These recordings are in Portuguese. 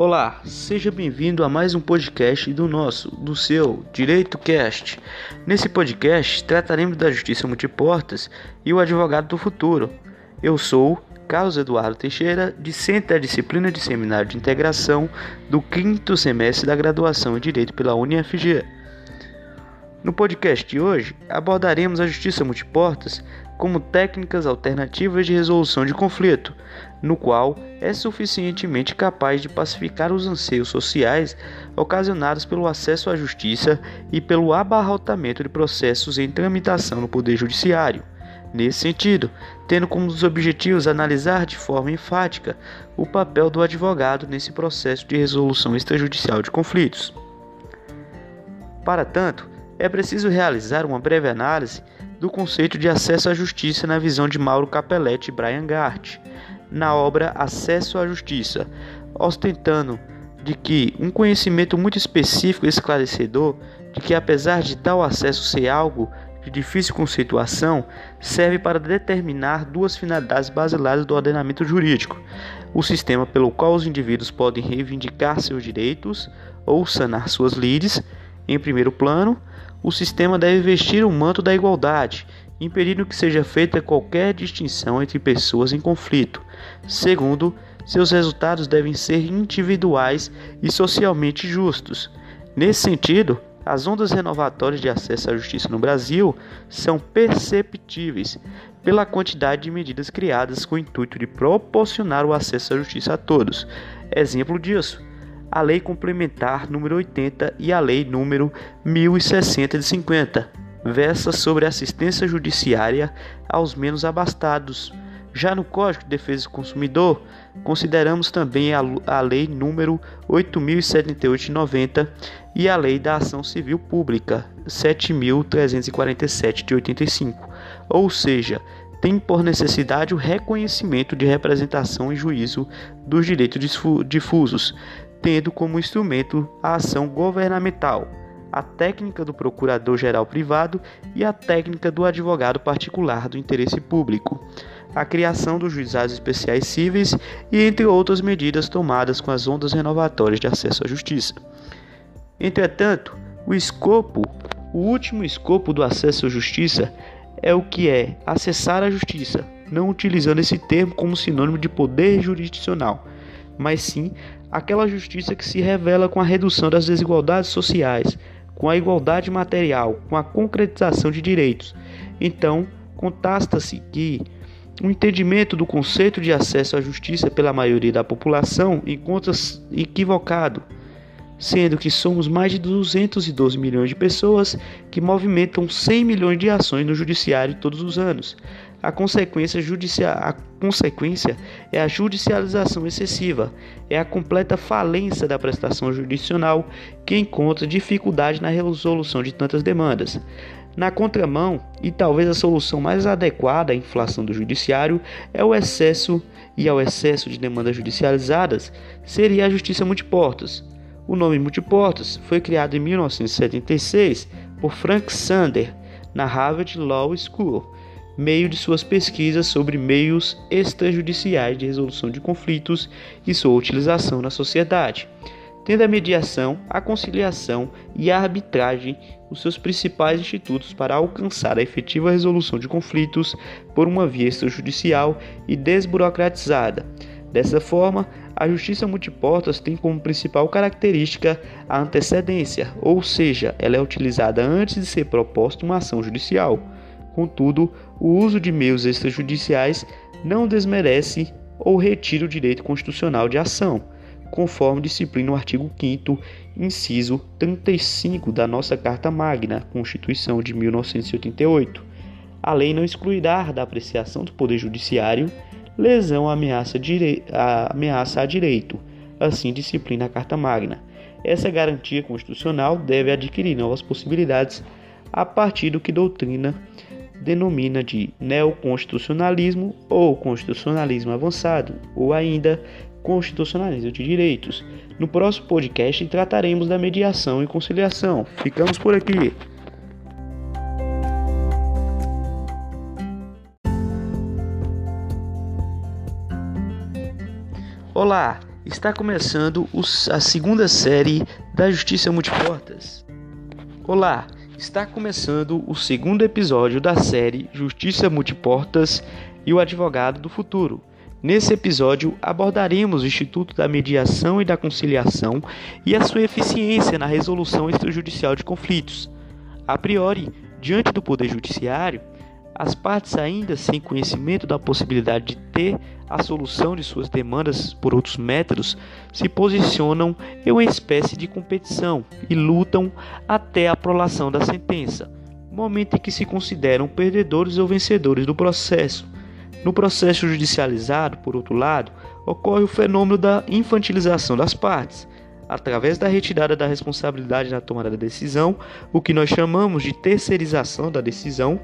Olá, seja bem-vindo a mais um podcast do nosso, do seu Direito Cast. Nesse podcast trataremos da justiça multiportas e o advogado do futuro. Eu sou Carlos Eduardo Teixeira, discente da disciplina de Seminário de Integração do quinto semestre da graduação em Direito pela UniFG. No podcast de hoje, abordaremos a justiça multiportas como técnicas alternativas de resolução de conflito, no qual é suficientemente capaz de pacificar os anseios sociais ocasionados pelo acesso à justiça e pelo abarrotamento de processos em tramitação no Poder Judiciário. Nesse sentido, tendo como dos objetivos analisar de forma enfática o papel do advogado nesse processo de resolução extrajudicial de conflitos. Para tanto, é preciso realizar uma breve análise do conceito de acesso à justiça na visão de Mauro Capelletti e Brian Gart, na obra Acesso à Justiça, ostentando de que um conhecimento muito específico e esclarecedor de que apesar de tal acesso ser algo de difícil conceituação, serve para determinar duas finalidades basilares do ordenamento jurídico: o sistema pelo qual os indivíduos podem reivindicar seus direitos ou sanar suas lides, em primeiro plano, o sistema deve vestir o manto da igualdade, impedindo que seja feita qualquer distinção entre pessoas em conflito. Segundo, seus resultados devem ser individuais e socialmente justos. Nesse sentido, as ondas renovatórias de acesso à justiça no Brasil são perceptíveis pela quantidade de medidas criadas com o intuito de proporcionar o acesso à justiça a todos. Exemplo disso, a Lei Complementar número 80 e a Lei número 1060 de 50, versa sobre assistência judiciária aos menos abastados. Já no Código de Defesa do Consumidor, consideramos também a, a Lei número 8078 de 90 e a Lei da Ação Civil Pública 7347 de 85, ou seja, tem por necessidade o reconhecimento de representação e juízo dos direitos difusos, tendo como instrumento a ação governamental, a técnica do procurador-geral privado e a técnica do advogado particular do interesse público, a criação dos juizados especiais cíveis e entre outras medidas tomadas com as ondas renovatórias de acesso à justiça. Entretanto, o escopo, o último escopo do acesso à justiça é o que é acessar a justiça, não utilizando esse termo como sinônimo de poder jurisdicional, mas sim aquela justiça que se revela com a redução das desigualdades sociais, com a igualdade material, com a concretização de direitos. Então, contasta-se que o entendimento do conceito de acesso à justiça pela maioria da população encontra-se equivocado, sendo que somos mais de 212 milhões de pessoas que movimentam 100 milhões de ações no judiciário todos os anos. A consequência, judicia... a consequência é a judicialização excessiva, é a completa falência da prestação judicional que encontra dificuldade na resolução de tantas demandas. Na contramão, e talvez a solução mais adequada à inflação do judiciário é o excesso e ao excesso de demandas judicializadas seria a justiça multiportas. O nome multiportas foi criado em 1976 por Frank Sander na Harvard Law School meio de suas pesquisas sobre meios extrajudiciais de resolução de conflitos e sua utilização na sociedade, tendo a mediação, a conciliação e a arbitragem os seus principais institutos para alcançar a efetiva resolução de conflitos por uma via extrajudicial e desburocratizada. Dessa forma, a justiça multiportas tem como principal característica a antecedência, ou seja, ela é utilizada antes de ser proposta uma ação judicial. Contudo, o uso de meios extrajudiciais não desmerece ou retira o direito constitucional de ação, conforme disciplina o artigo 5 inciso 35 da nossa Carta Magna, Constituição de 1988. A lei não excluirá da apreciação do Poder Judiciário lesão à ameaça, ameaça a direito, assim disciplina a Carta Magna. Essa garantia constitucional deve adquirir novas possibilidades a partir do que doutrina denomina de neoconstitucionalismo ou constitucionalismo avançado, ou ainda constitucionalismo de direitos. No próximo podcast trataremos da mediação e conciliação. Ficamos por aqui. Olá, Está começando a segunda série da Justiça Multiportas. Olá, está começando o segundo episódio da série Justiça Multiportas e o Advogado do Futuro. Nesse episódio abordaremos o Instituto da Mediação e da Conciliação e a sua eficiência na resolução extrajudicial de conflitos. A priori, diante do Poder Judiciário, as partes, ainda sem conhecimento da possibilidade de ter a solução de suas demandas por outros métodos, se posicionam em uma espécie de competição e lutam até a prolação da sentença, momento em que se consideram perdedores ou vencedores do processo. No processo judicializado, por outro lado, ocorre o fenômeno da infantilização das partes, através da retirada da responsabilidade na tomada da decisão, o que nós chamamos de terceirização da decisão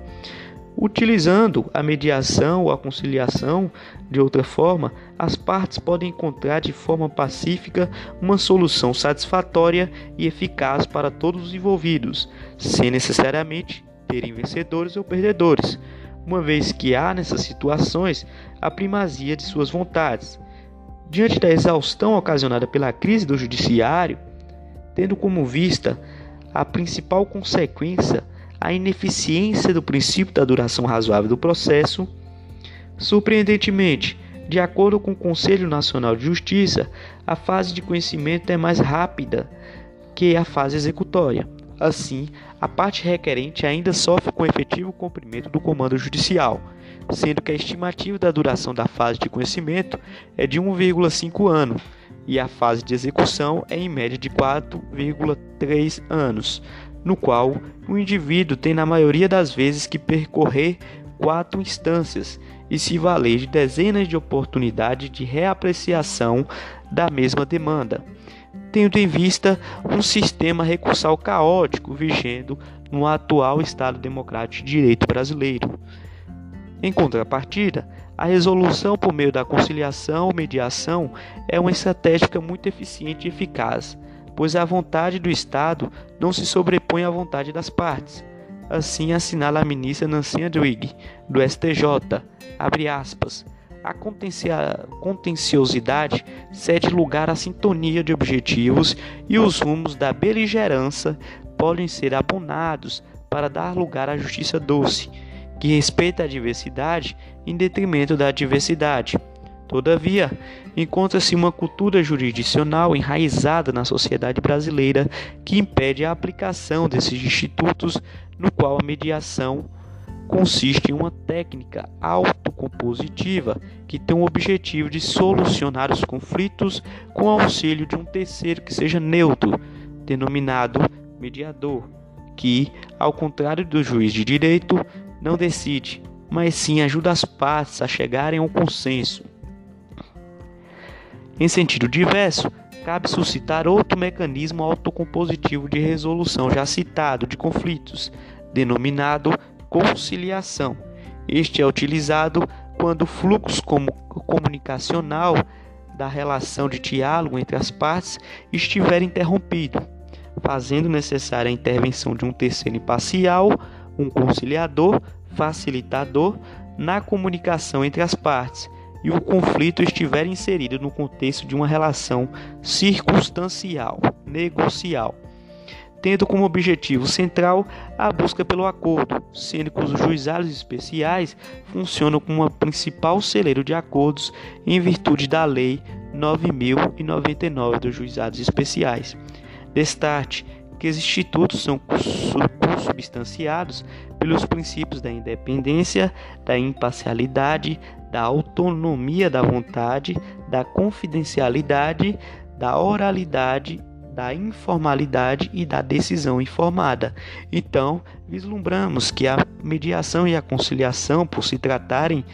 Utilizando a mediação ou a conciliação de outra forma, as partes podem encontrar de forma pacífica uma solução satisfatória e eficaz para todos os envolvidos, sem necessariamente terem vencedores ou perdedores, uma vez que há nessas situações a primazia de suas vontades. Diante da exaustão ocasionada pela crise do judiciário, tendo como vista a principal consequência a ineficiência do princípio da duração razoável do processo. Surpreendentemente, de acordo com o Conselho Nacional de Justiça, a fase de conhecimento é mais rápida que a fase executória. Assim, a parte requerente ainda sofre com o efetivo cumprimento do comando judicial, sendo que a estimativa da duração da fase de conhecimento é de 1,5 ano e a fase de execução é em média de 4,3 anos, no qual o indivíduo tem, na maioria das vezes, que percorrer quatro instâncias e se valer de dezenas de oportunidades de reapreciação da mesma demanda, tendo em vista um sistema recursal caótico vigendo no atual Estado Democrático de Direito brasileiro. Em contrapartida, a resolução por meio da conciliação ou mediação é uma estratégia muito eficiente e eficaz, pois a vontade do Estado não se sobrepõe à vontade das partes. Assim assinala a ministra Nancy Andrighi, do STJ, abre aspas, a contenciosidade cede lugar à sintonia de objetivos e os rumos da beligerância podem ser abonados para dar lugar à justiça doce, que respeita a diversidade em detrimento da diversidade. Todavia, encontra-se uma cultura jurisdicional enraizada na sociedade brasileira que impede a aplicação desses institutos, no qual a mediação consiste em uma técnica autocompositiva que tem o objetivo de solucionar os conflitos com auxílio de um terceiro que seja neutro, denominado mediador, que, ao contrário do juiz de direito, não decide, mas sim ajuda as partes a chegarem a um consenso. Em sentido diverso, cabe suscitar outro mecanismo autocompositivo de resolução já citado de conflitos, denominado conciliação. Este é utilizado quando o fluxo comunicacional da relação de diálogo entre as partes estiver interrompido, fazendo necessária a intervenção de um terceiro imparcial, um conciliador, facilitador, na comunicação entre as partes, e o conflito estiver inserido no contexto de uma relação circunstancial, negocial, tendo como objetivo central a busca pelo acordo, sendo que os juizados especiais funcionam como uma principal celeiro de acordos em virtude da Lei 9099 dos Juizados Especiais. Destarte que os institutos são consubstanciados pelos princípios da independência, da imparcialidade, da autonomia da vontade, da confidencialidade, da oralidade, da informalidade e da decisão informada. Então, vislumbramos que a mediação e a conciliação, por se tratarem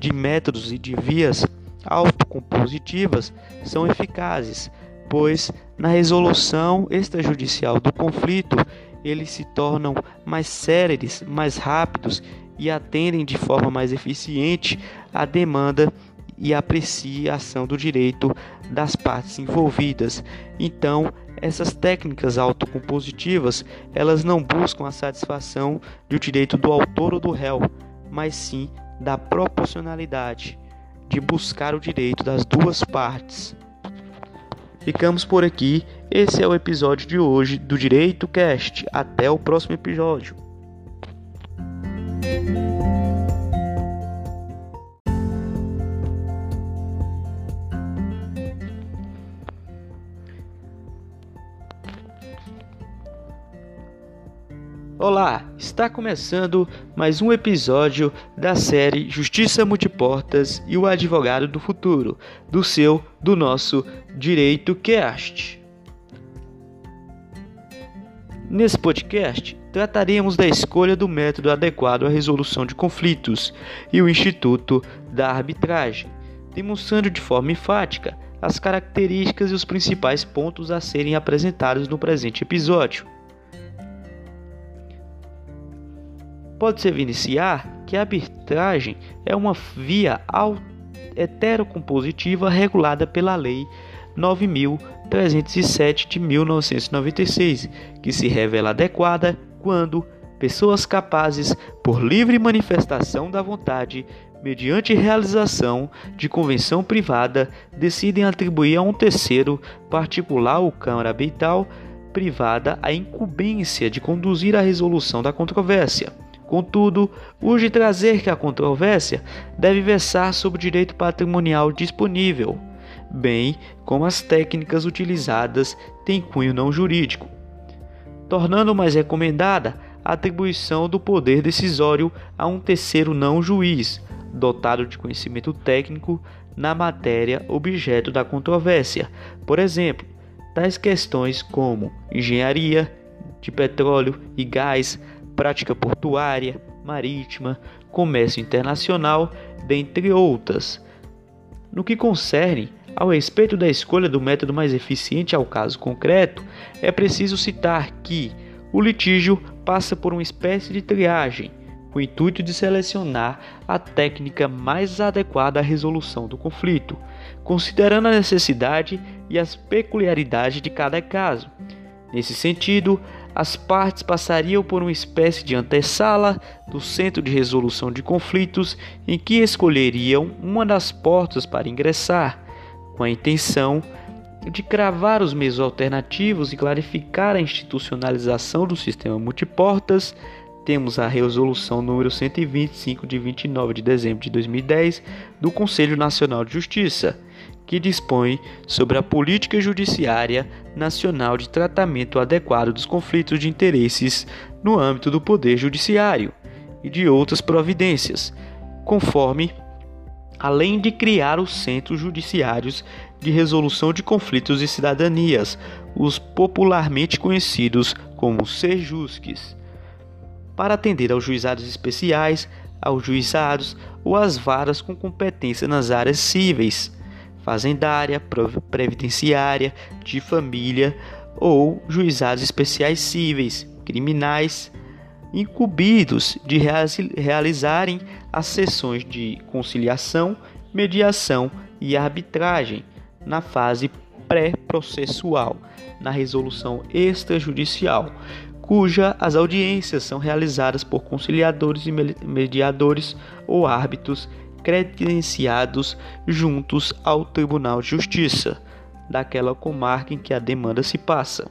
de métodos e de vias autocompositivas, são eficazes, pois na resolução extrajudicial do conflito eles se tornam mais céleres, mais rápidos e atendem de forma mais eficiente à demanda e apreciação do direito das partes envolvidas. Então, essas técnicas autocompositivas, elas não buscam a satisfação do direito do autor ou do réu, mas sim da proporcionalidade, de buscar o direito das duas partes. Ficamos por aqui. Esse é o episódio de hoje do Direito Cast. Até o próximo episódio. Olá, está começando mais um episódio da série Justiça Multiportas e o Advogado do Futuro, do seu, do nosso Direito Cast. Nesse podcast, trataremos da escolha do método adequado à resolução de conflitos e o Instituto da Arbitragem, demonstrando de forma enfática as características e os principais pontos a serem apresentados no presente episódio. Pode-se evidenciar que a arbitragem é uma via heterocompositiva regulada pela Lei 9.307 de 1996, que se revela adequada quando pessoas capazes, por livre manifestação da vontade, mediante realização de convenção privada, decidem atribuir a um terceiro particular ou Câmara Arbitral privada a incumbência de conduzir a resolução da controvérsia Contudo, urge trazer que a controvérsia deve versar sobre o direito patrimonial disponível, bem como as técnicas utilizadas têm cunho não jurídico, tornando mais recomendada a atribuição do poder decisório a um terceiro não juiz, dotado de conhecimento técnico na matéria objeto da controvérsia. Por exemplo, tais questões como engenharia de petróleo e gás, prática portuária, marítima, comércio internacional, dentre outras. No que concerne ao respeito da escolha do método mais eficiente ao caso concreto, é preciso citar que o litígio passa por uma espécie de triagem, com o intuito de selecionar a técnica mais adequada à resolução do conflito, considerando a necessidade e as peculiaridades de cada caso. Nesse sentido, as partes passariam por uma espécie de antessala do centro de resolução de conflitos em que escolheriam uma das portas para ingressar, com a intenção de cravar os meios alternativos e clarificar a institucionalização do sistema multiportas. Temos a resolução número 125 de 29 de dezembro de 2010 do Conselho Nacional de Justiça que dispõe sobre a política judiciária nacional de tratamento adequado dos conflitos de interesses no âmbito do Poder Judiciário e de outras providências, conforme, além de criar os centros judiciários de resolução de conflitos e cidadanias, os popularmente conhecidos como SEJUSCs, para atender aos juizados especiais, aos juizados ou às varas com competência nas áreas cíveis fazendária, previdenciária, de família ou juizados especiais cíveis, criminais, incumbidos de realizarem as sessões de conciliação, mediação e arbitragem na fase pré-processual, na resolução extrajudicial, cuja as audiências são realizadas por conciliadores e mediadores ou árbitros credenciados juntos ao Tribunal de Justiça daquela comarca em que a demanda se passa.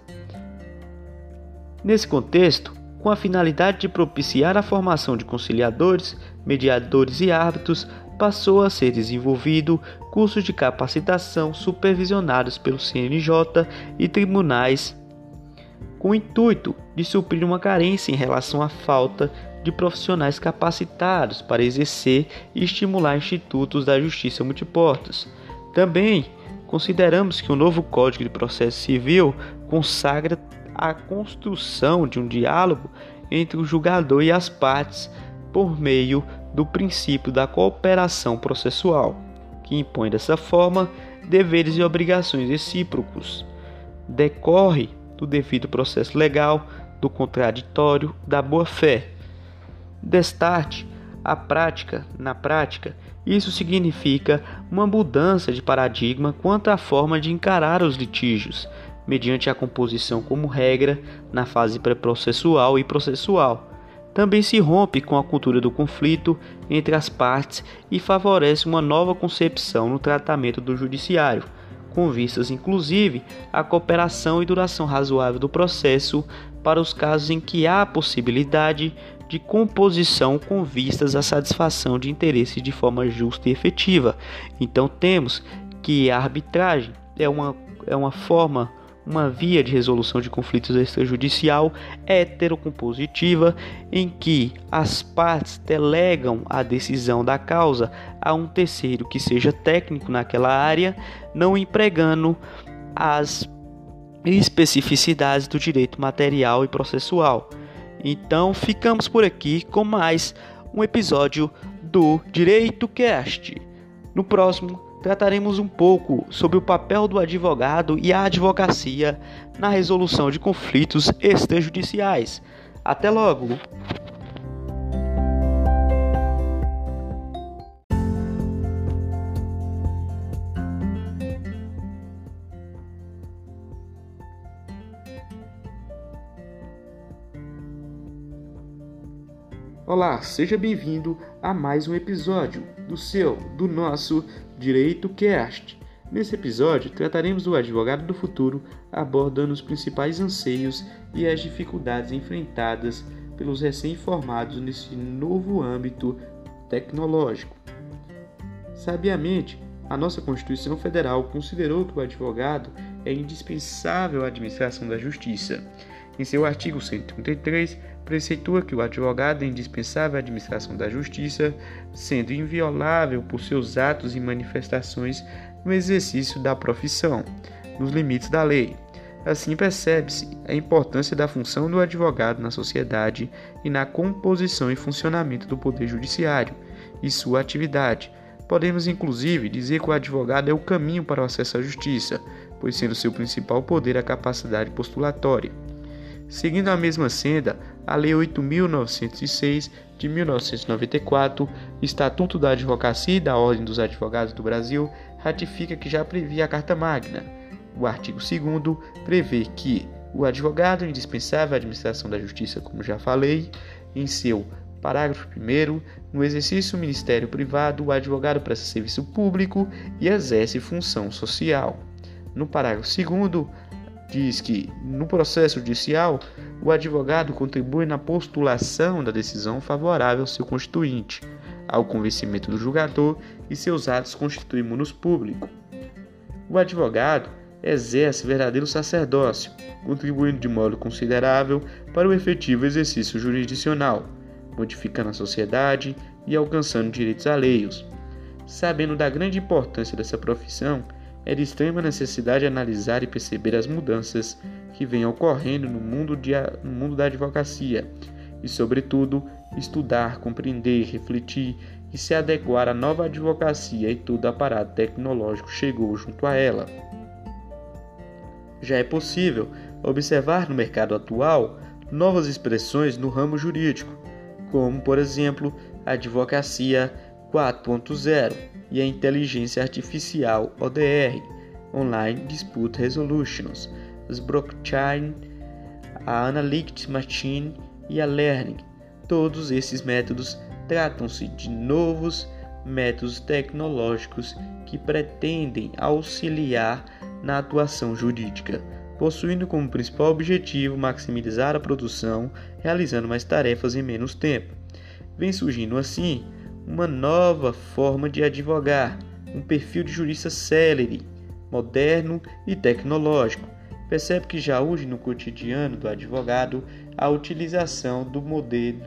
Nesse contexto, com a finalidade de propiciar a formação de conciliadores, mediadores e árbitros, passou a ser desenvolvido cursos de capacitação supervisionados pelo CNJ e tribunais com o intuito de suprir uma carência em relação à falta de profissionais capacitados para exercer e estimular institutos da justiça multiportas. Também consideramos que o novo Código de Processo Civil consagra a construção de um diálogo entre o julgador e as partes por meio do princípio da cooperação processual, que impõe dessa forma deveres e obrigações recíprocos. Decorre do devido processo legal, do contraditório, da boa-fé Destarte a prática, na prática, isso significa uma mudança de paradigma quanto à forma de encarar os litígios, mediante a composição como regra na fase pré-processual e processual. Também se rompe com a cultura do conflito entre as partes e favorece uma nova concepção no tratamento do judiciário, com vistas inclusive à cooperação e duração razoável do processo para os casos em que há possibilidade de composição com vistas à satisfação de interesses de forma justa e efetiva. Então temos que a arbitragem é uma, é uma forma uma via de resolução de conflitos extrajudicial heterocompositiva em que as partes delegam a decisão da causa a um terceiro que seja técnico naquela área, não empregando as especificidades do direito material e processual. Então, ficamos por aqui com mais um episódio do Direito Cast. No próximo trataremos um pouco sobre o papel do advogado e a advocacia na resolução de conflitos extrajudiciais. Até logo! Olá, seja bem-vindo a mais um episódio do seu, do nosso Direito Cast. Nesse episódio, trataremos do advogado do futuro, abordando os principais anseios e as dificuldades enfrentadas pelos recém-formados nesse novo âmbito tecnológico. Sabiamente, a nossa Constituição Federal considerou que o advogado é indispensável à administração da justiça. Em seu artigo 133, preceitua que o advogado é indispensável à administração da justiça, sendo inviolável por seus atos e manifestações no exercício da profissão, nos limites da lei. Assim percebe-se a importância da função do advogado na sociedade e na composição e funcionamento do poder judiciário e sua atividade. Podemos inclusive dizer que o advogado é o caminho para o acesso à justiça, pois sendo seu principal poder a capacidade postulatória. Seguindo a mesma senda, a Lei 8.906 de 1994, Estatuto da Advocacia e da Ordem dos Advogados do Brasil, ratifica que já previa a Carta Magna. O artigo 2 prevê que o advogado indispensável à administração da justiça, como já falei, em seu parágrafo 1 no exercício do ministério privado, o advogado presta serviço público e exerce função social. No parágrafo 2 diz que, no processo judicial, o advogado contribui na postulação da decisão favorável ao seu constituinte, ao convencimento do julgador e seus atos constituem munus público. O advogado exerce verdadeiro sacerdócio, contribuindo de modo considerável para o efetivo exercício jurisdicional, modificando a sociedade e alcançando direitos alheios. Sabendo da grande importância dessa profissão, é de extrema necessidade analisar e perceber as mudanças que vêm ocorrendo no mundo, de, no mundo da advocacia e, sobretudo, estudar, compreender, refletir e se adequar à nova advocacia e todo aparato tecnológico chegou junto a ela. Já é possível observar no mercado atual novas expressões no ramo jurídico, como, por exemplo, advocacia 4.0 e a inteligência artificial ODR, Online Dispute Resolutions, os blockchain, a Analytics Machine e a Learning. Todos esses métodos tratam-se de novos métodos tecnológicos que pretendem auxiliar na atuação jurídica, possuindo como principal objetivo maximizar a produção, realizando mais tarefas em menos tempo. Vem surgindo assim uma nova forma de advogar, um perfil de jurista célere, moderno e tecnológico. Percebe que já hoje no cotidiano do advogado a utilização do modelo,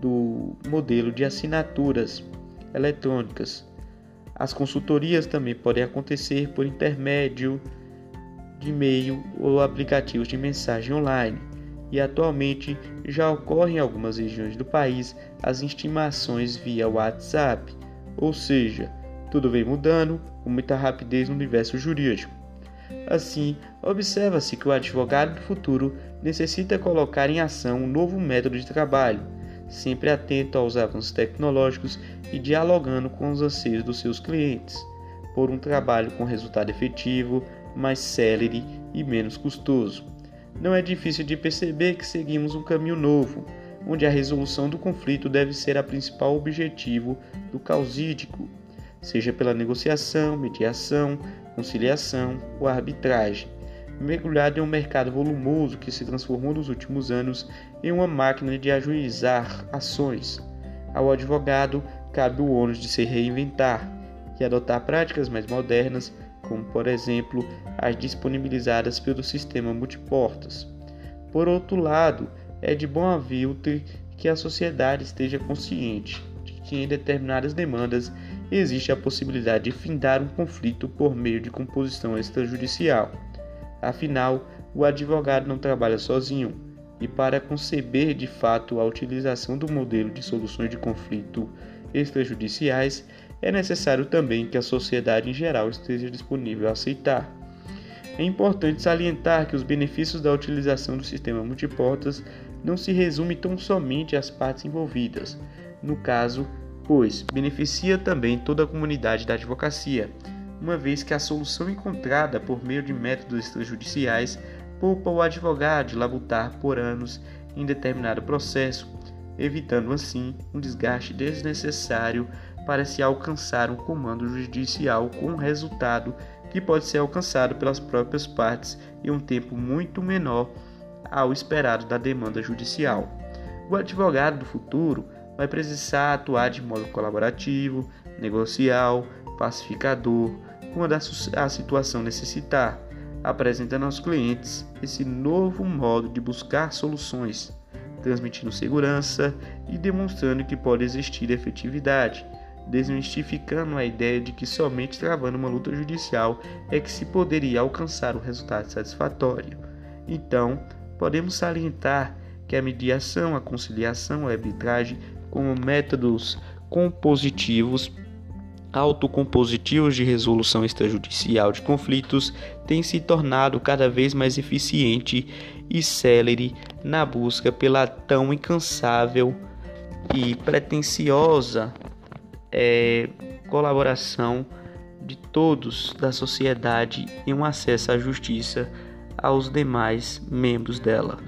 do modelo de assinaturas eletrônicas. As consultorias também podem acontecer por intermédio de e-mail ou aplicativos de mensagem online e atualmente já ocorrem em algumas regiões do país as estimações via WhatsApp, ou seja, tudo vem mudando com muita rapidez no universo jurídico. Assim, observa-se que o advogado do futuro necessita colocar em ação um novo método de trabalho, sempre atento aos avanços tecnológicos e dialogando com os anseios dos seus clientes, por um trabalho com resultado efetivo, mais célere e menos custoso. Não é difícil de perceber que seguimos um caminho novo, onde a resolução do conflito deve ser a principal objetivo do causídico. seja pela negociação, mediação, conciliação ou arbitragem. Mergulhado em um mercado volumoso que se transformou nos últimos anos em uma máquina de ajuizar ações. Ao advogado cabe o ônus de se reinventar e adotar práticas mais modernas, como por exemplo as disponibilizadas pelo sistema multiportas. Por outro lado, é de bom aviltre que a sociedade esteja consciente de que em determinadas demandas existe a possibilidade de findar um conflito por meio de composição extrajudicial. Afinal, o advogado não trabalha sozinho, e para conceber de fato a utilização do modelo de soluções de conflito extrajudiciais, é necessário também que a sociedade em geral esteja disponível a aceitar. É importante salientar que os benefícios da utilização do sistema multiportas não se resume tão somente às partes envolvidas, no caso, pois beneficia também toda a comunidade da advocacia, uma vez que a solução encontrada por meio de métodos extrajudiciais poupa o advogado de labutar por anos em determinado processo, evitando assim um desgaste desnecessário para se alcançar um comando judicial com um resultado que pode ser alcançado pelas próprias partes em um tempo muito menor ao esperado da demanda judicial. O advogado do futuro vai precisar atuar de modo colaborativo, negocial, pacificador, quando a situação necessitar, apresentando aos clientes esse novo modo de buscar soluções, transmitindo segurança e demonstrando que pode existir efetividade, desmistificando a ideia de que somente travando uma luta judicial é que se poderia alcançar um resultado satisfatório. Então, podemos salientar que a mediação, a conciliação, a arbitragem, como métodos compositivos, autocompositivos de resolução extrajudicial de conflitos, têm se tornado cada vez mais eficiente e célere na busca pela tão incansável e pretensiosa é, colaboração de todos da sociedade em um acesso à justiça aos demais membros dela.